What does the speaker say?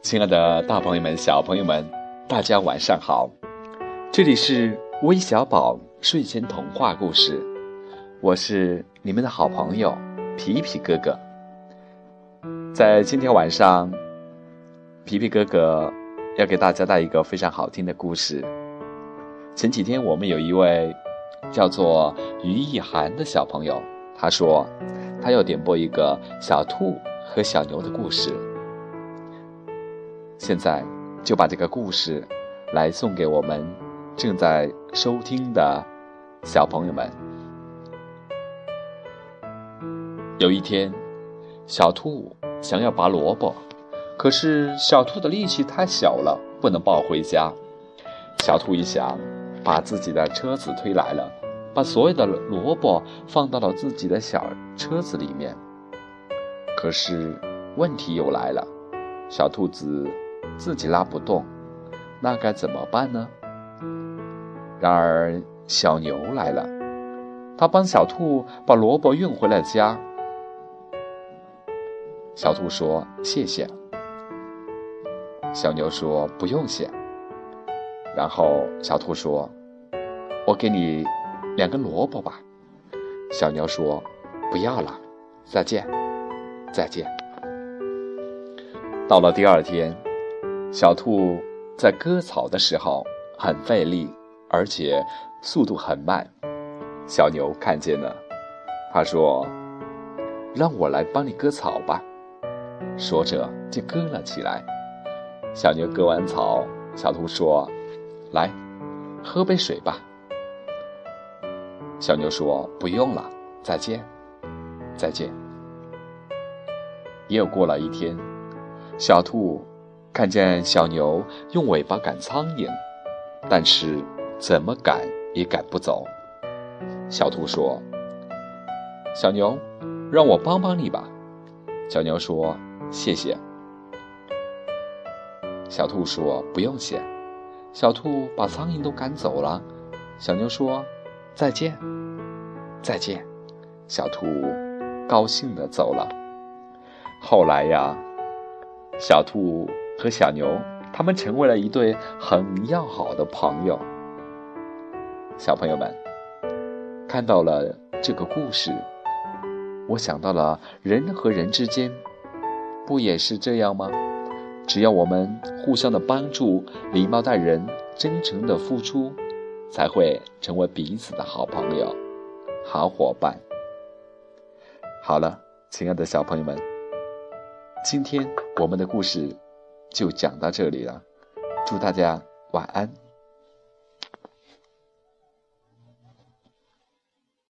亲爱的大朋友们、小朋友们，大家晚上好！这里是微小宝睡前童话故事，我是你们的好朋友皮皮哥哥。在今天晚上，皮皮哥哥要给大家带一个非常好听的故事。前几天我们有一位叫做于意涵的小朋友，他说他要点播一个小兔和小牛的故事。现在就把这个故事来送给我们正在收听的小朋友们。有一天，小兔想要拔萝卜，可是小兔的力气太小了，不能抱回家。小兔一想，把自己的车子推来了，把所有的萝卜放到了自己的小车子里面。可是问题又来了，小兔子。自己拉不动，那该怎么办呢？然而小牛来了，他帮小兔把萝卜运回了家。小兔说：“谢谢。”小牛说：“不用谢。”然后小兔说：“我给你两根萝卜吧。”小牛说：“不要了，再见，再见。”到了第二天。小兔在割草的时候很费力，而且速度很慢。小牛看见了，他说：“让我来帮你割草吧。”说着就割了起来。小牛割完草，小兔说：“来，喝杯水吧。”小牛说：“不用了，再见，再见。”又过了一天，小兔。看见小牛用尾巴赶苍蝇，但是怎么赶也赶不走。小兔说：“小牛，让我帮帮你吧。”小牛说：“谢谢。”小兔说：“不用谢。”小兔把苍蝇都赶走了。小牛说：“再见，再见。”小兔高兴的走了。后来呀，小兔。和小牛，他们成为了一对很要好的朋友。小朋友们，看到了这个故事，我想到了人和人之间，不也是这样吗？只要我们互相的帮助、礼貌待人、真诚的付出，才会成为彼此的好朋友、好伙伴。好了，亲爱的小朋友们，今天我们的故事。就讲到这里了，祝大家晚安。